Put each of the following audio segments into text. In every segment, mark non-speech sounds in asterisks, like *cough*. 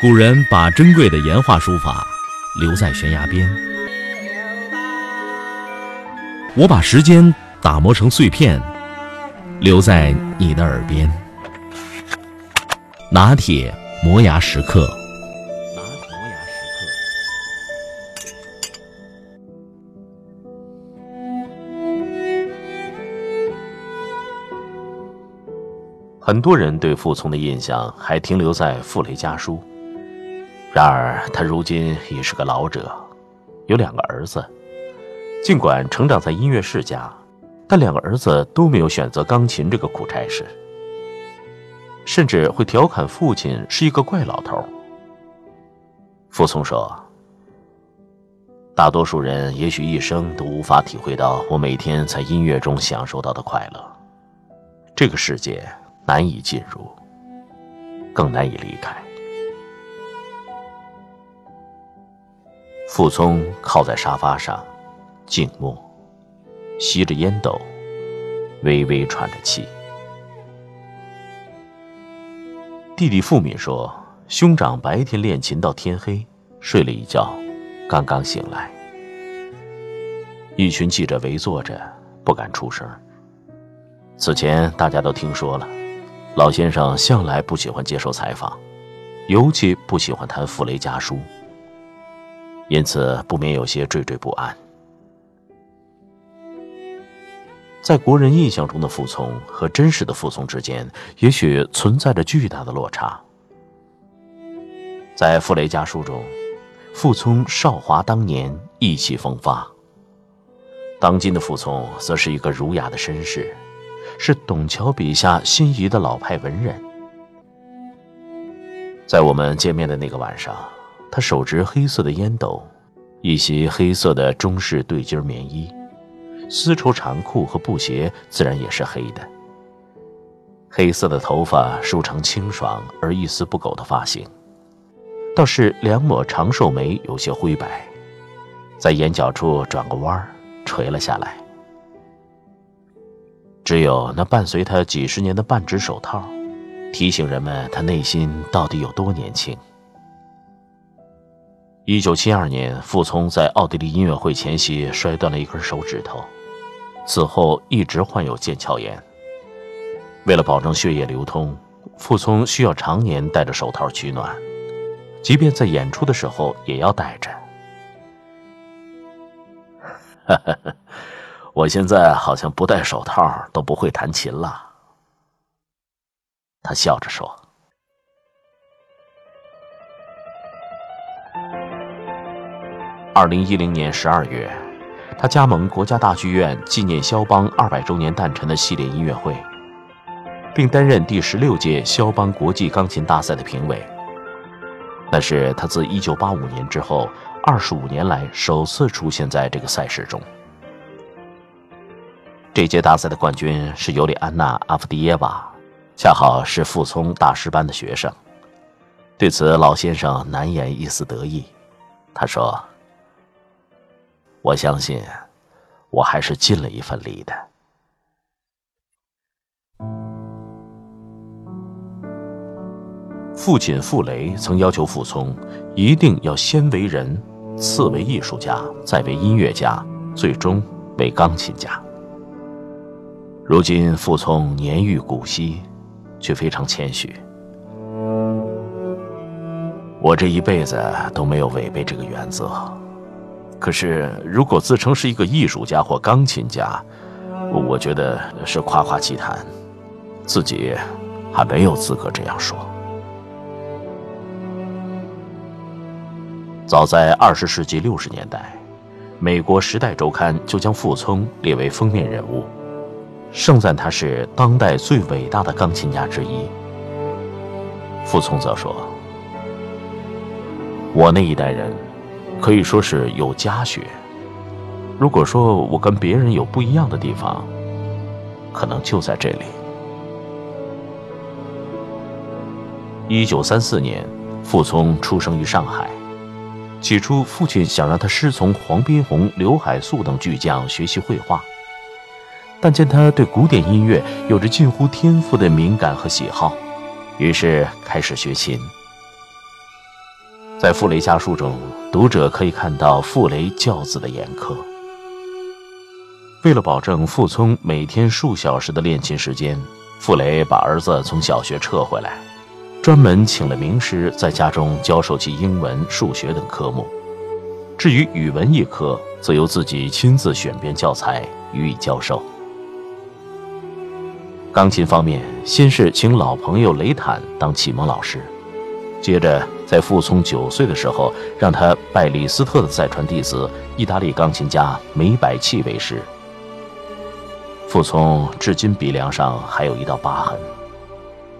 古人把珍贵的岩画书法留在悬崖边，我把时间打磨成碎片，留在你的耳边。拿铁磨牙时刻。很多人对傅聪的印象还停留在《傅雷家书》。然而，他如今已是个老者，有两个儿子。尽管成长在音乐世家，但两个儿子都没有选择钢琴这个苦差事，甚至会调侃父亲是一个怪老头。傅聪说：“大多数人也许一生都无法体会到我每天在音乐中享受到的快乐。这个世界难以进入，更难以离开。”傅聪靠在沙发上，静默，吸着烟斗，微微喘着气。弟弟傅敏说：“兄长白天练琴到天黑，睡了一觉，刚刚醒来。一群记者围坐着，不敢出声。此前大家都听说了，老先生向来不喜欢接受采访，尤其不喜欢谈《傅雷家书》。”因此，不免有些惴惴不安。在国人印象中的傅聪和真实的傅聪之间，也许存在着巨大的落差。在《傅雷家书》中，傅聪少华当年，意气风发；当今的傅聪，则是一个儒雅的绅士，是董桥笔下心仪的老派文人。在我们见面的那个晚上。他手执黑色的烟斗，一袭黑色的中式对襟棉衣，丝绸长裤和布鞋自然也是黑的。黑色的头发梳成清爽而一丝不苟的发型，倒是两抹长寿眉有些灰白，在眼角处转个弯，垂了下来。只有那伴随他几十年的半指手套，提醒人们他内心到底有多年轻。一九七二年，傅聪在奥地利音乐会前夕摔断了一根手指头，此后一直患有腱鞘炎。为了保证血液流通，傅聪需要常年戴着手套取暖，即便在演出的时候也要戴着。哈 *laughs* 哈我现在好像不戴手套都不会弹琴了，他笑着说。二零一零年十二月，他加盟国家大剧院纪念肖邦二百周年诞辰的系列音乐会，并担任第十六届肖邦国际钢琴大赛的评委。那是他自一九八五年之后二十五年来首次出现在这个赛事中。这届大赛的冠军是尤里安娜·阿夫迪耶娃，恰好是傅聪大师班的学生。对此，老先生难掩一丝得意。他说。我相信，我还是尽了一份力的。父亲傅雷曾要求傅聪一定要先为人，次为艺术家，再为音乐家，最终为钢琴家。如今傅聪年逾古稀，却非常谦虚。我这一辈子都没有违背这个原则。可是，如果自称是一个艺术家或钢琴家，我觉得是夸夸其谈，自己还没有资格这样说。早在二十世纪六十年代，美国《时代周刊》就将傅聪列为封面人物，盛赞他是当代最伟大的钢琴家之一。傅聪则说：“我那一代人。”可以说是有家学。如果说我跟别人有不一样的地方，可能就在这里。一九三四年，傅聪出生于上海。起初，父亲想让他师从黄宾虹、刘海粟等巨匠学习绘画，但见他对古典音乐有着近乎天赋的敏感和喜好，于是开始学琴。在傅雷家书中，读者可以看到傅雷教子的严苛。为了保证傅聪每天数小时的练琴时间，傅雷把儿子从小学撤回来，专门请了名师在家中教授其英文、数学等科目。至于语文一科，则由自己亲自选编教材予以教授。钢琴方面，先是请老朋友雷坦当启蒙老师。接着，在傅聪九岁的时候，让他拜李斯特的再传弟子、意大利钢琴家梅百器为师。傅聪至今鼻梁上还有一道疤痕，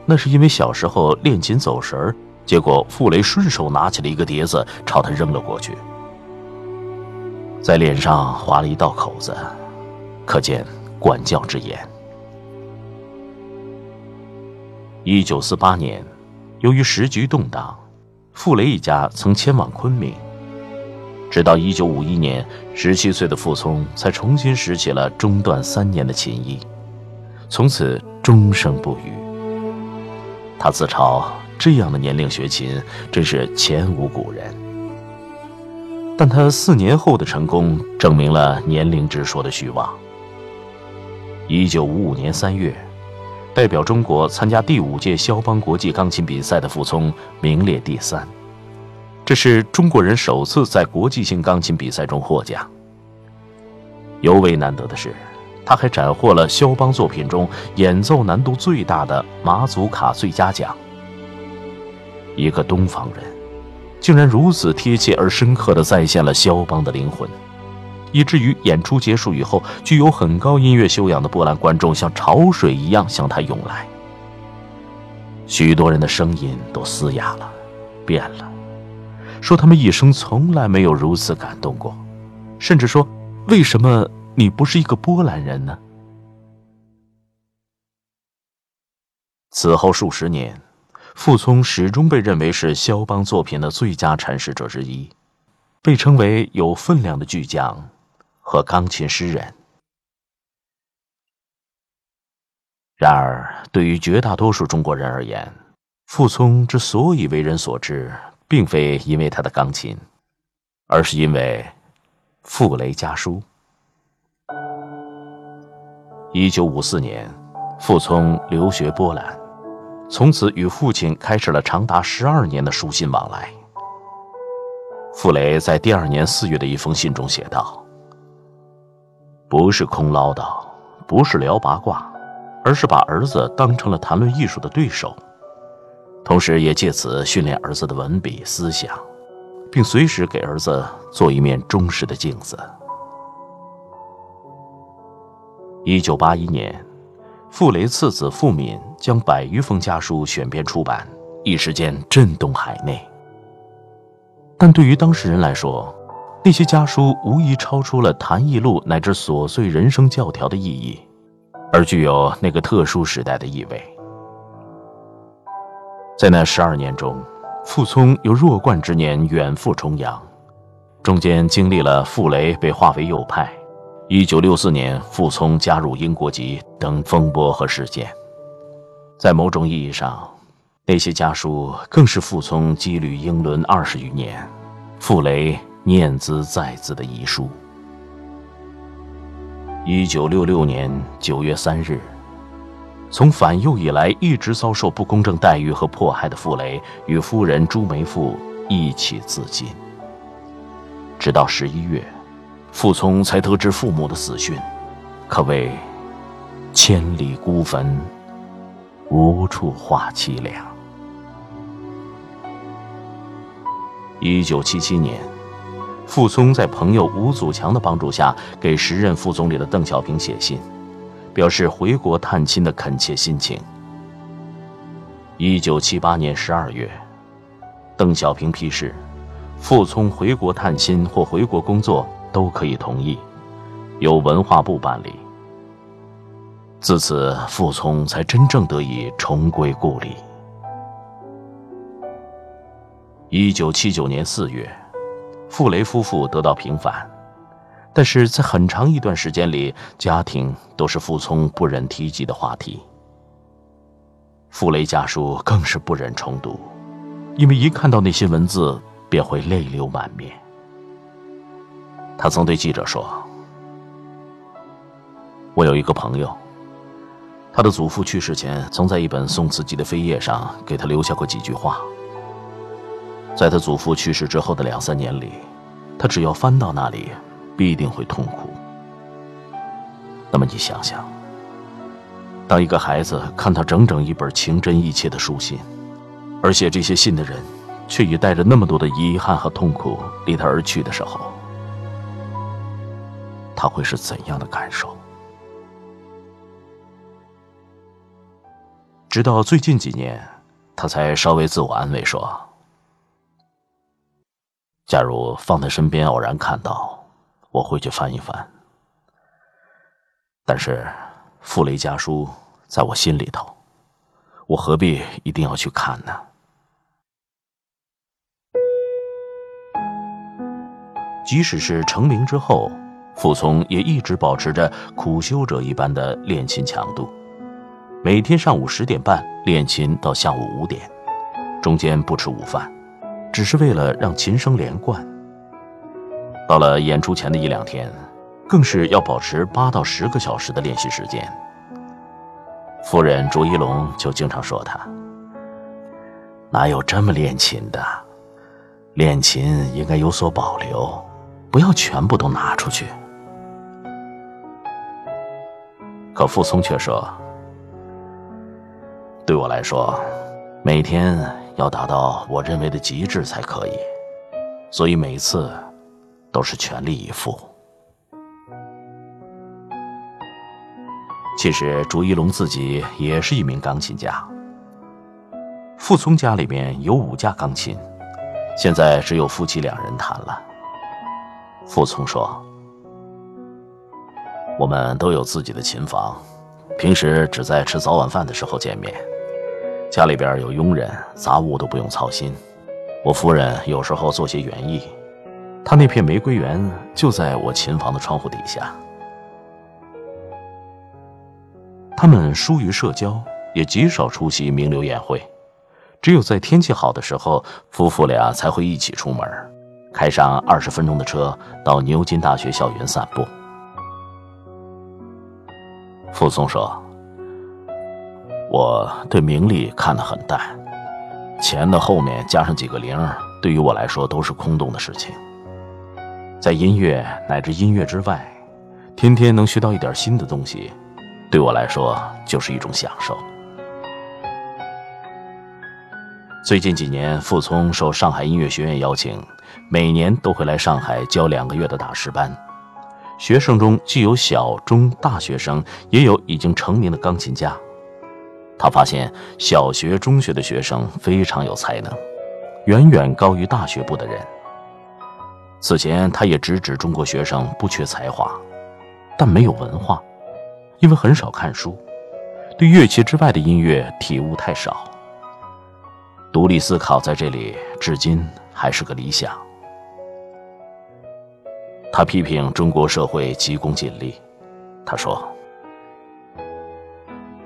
那是因为小时候练琴走神儿，结果傅雷顺手拿起了一个碟子朝他扔了过去，在脸上划了一道口子，可见管教之严。一九四八年。由于时局动荡，傅雷一家曾迁往昆明。直到一九五一年，十七岁的傅聪才重新拾起了中断三年的琴艺，从此终生不渝。他自嘲这样的年龄学琴真是前无古人。但他四年后的成功证明了年龄之说的虚妄。一九五五年三月。代表中国参加第五届肖邦国际钢琴比赛的傅聪名列第三，这是中国人首次在国际性钢琴比赛中获奖。尤为难得的是，他还斩获了肖邦作品中演奏难度最大的马祖卡最佳奖。一个东方人，竟然如此贴切而深刻地再现了肖邦的灵魂。以至于演出结束以后，具有很高音乐修养的波兰观众像潮水一样向他涌来。许多人的声音都嘶哑了，变了，说他们一生从来没有如此感动过，甚至说：“为什么你不是一个波兰人呢？”此后数十年，傅聪始终被认为是肖邦作品的最佳阐释者之一，被称为有分量的巨匠。和钢琴诗人。然而，对于绝大多数中国人而言，傅聪之所以为人所知，并非因为他的钢琴，而是因为《傅雷家书》。一九五四年，傅聪留学波兰，从此与父亲开始了长达十二年的书信往来。傅雷在第二年四月的一封信中写道。不是空唠叨，不是聊八卦，而是把儿子当成了谈论艺术的对手，同时也借此训练儿子的文笔思想，并随时给儿子做一面忠实的镜子。一九八一年，傅雷次子傅敏将百余封家书选编出版，一时间震动海内。但对于当事人来说，那些家书无疑超出了谈艺录乃至琐碎人生教条的意义，而具有那个特殊时代的意味。在那十二年中，傅聪由弱冠之年远赴重洋，中间经历了傅雷被划为右派、一九六四年傅聪加入英国籍等风波和事件。在某种意义上，那些家书更是傅聪羁旅英伦二十余年，傅雷。念兹在兹的遗书。一九六六年九月三日，从反右以来一直遭受不公正待遇和迫害的傅雷与夫人朱梅馥一起自尽。直到十一月，傅聪才得知父母的死讯，可谓千里孤坟，无处话凄凉。一九七七年。傅聪在朋友吴祖强的帮助下，给时任副总理的邓小平写信，表示回国探亲的恳切心情。一九七八年十二月，邓小平批示，傅聪回国探亲或回国工作都可以同意，由文化部办理。自此，傅聪才真正得以重归故里。一九七九年四月。傅雷夫妇得到平反，但是在很长一段时间里，家庭都是傅聪不忍提及的话题。傅雷家书更是不忍重读，因为一看到那些文字，便会泪流满面。他曾对记者说：“我有一个朋友，他的祖父去世前，曾在一本宋词集的扉页上给他留下过几句话。在他祖父去世之后的两三年里，他只要翻到那里，必定会痛苦。那么你想想，当一个孩子看到整整一本情真意切的书信，而写这些信的人，却已带着那么多的遗憾和痛苦离他而去的时候，他会是怎样的感受？直到最近几年，他才稍微自我安慰说：“假如放在身边，偶然看到，我会去翻一翻。但是，傅雷家书在我心里头，我何必一定要去看呢？”即使是成名之后，傅聪也一直保持着苦修者一般的练琴强度，每天上午十点半练琴到下午五点，中间不吃午饭，只是为了让琴声连贯。到了演出前的一两天，更是要保持八到十个小时的练习时间。夫人卓一龙就经常说他：“哪有这么练琴的？练琴应该有所保留。”不要全部都拿出去。可傅聪却说：“对我来说，每天要达到我认为的极致才可以，所以每次都是全力以赴。”其实，朱一龙自己也是一名钢琴家。傅聪家里面有五架钢琴，现在只有夫妻两人弹了。傅聪说：“我们都有自己的琴房，平时只在吃早晚饭的时候见面。家里边有佣人，杂物都不用操心。我夫人有时候做些园艺，她那片玫瑰园就在我琴房的窗户底下。他们疏于社交，也极少出席名流宴会，只有在天气好的时候，夫妇俩才会一起出门。”开上二十分钟的车到牛津大学校园散步。傅松说：“我对名利看得很淡，钱的后面加上几个零，对于我来说都是空洞的事情。在音乐乃至音乐之外，天天能学到一点新的东西，对我来说就是一种享受。”最近几年，傅聪受上海音乐学院邀请，每年都会来上海教两个月的大师班。学生中既有小中大学生，也有已经成名的钢琴家。他发现小学、中学的学生非常有才能，远远高于大学部的人。此前，他也直指中国学生不缺才华，但没有文化，因为很少看书，对乐器之外的音乐体悟太少。独立思考在这里至今还是个理想。他批评中国社会急功近利。他说：“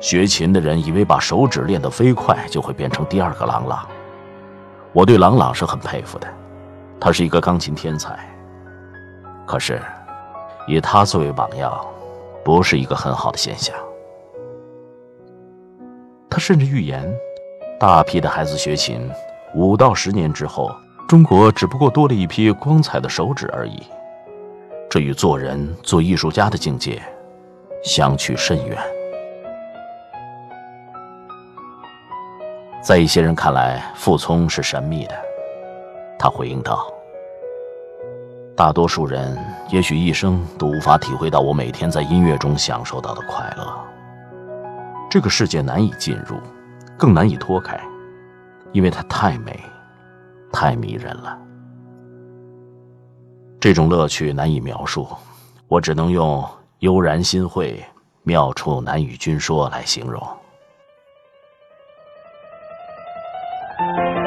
学琴的人以为把手指练得飞快就会变成第二个郎朗。我对郎朗是很佩服的，他是一个钢琴天才。可是，以他作为榜样，不是一个很好的现象。”他甚至预言。大批的孩子学琴，五到十年之后，中国只不过多了一批光彩的手指而已。这与做人、做艺术家的境界相去甚远。在一些人看来，傅聪是神秘的。他回应道：“大多数人也许一生都无法体会到我每天在音乐中享受到的快乐。这个世界难以进入。”更难以脱开，因为它太美，太迷人了。这种乐趣难以描述，我只能用悠然心会、妙处难与君说来形容。Thank you.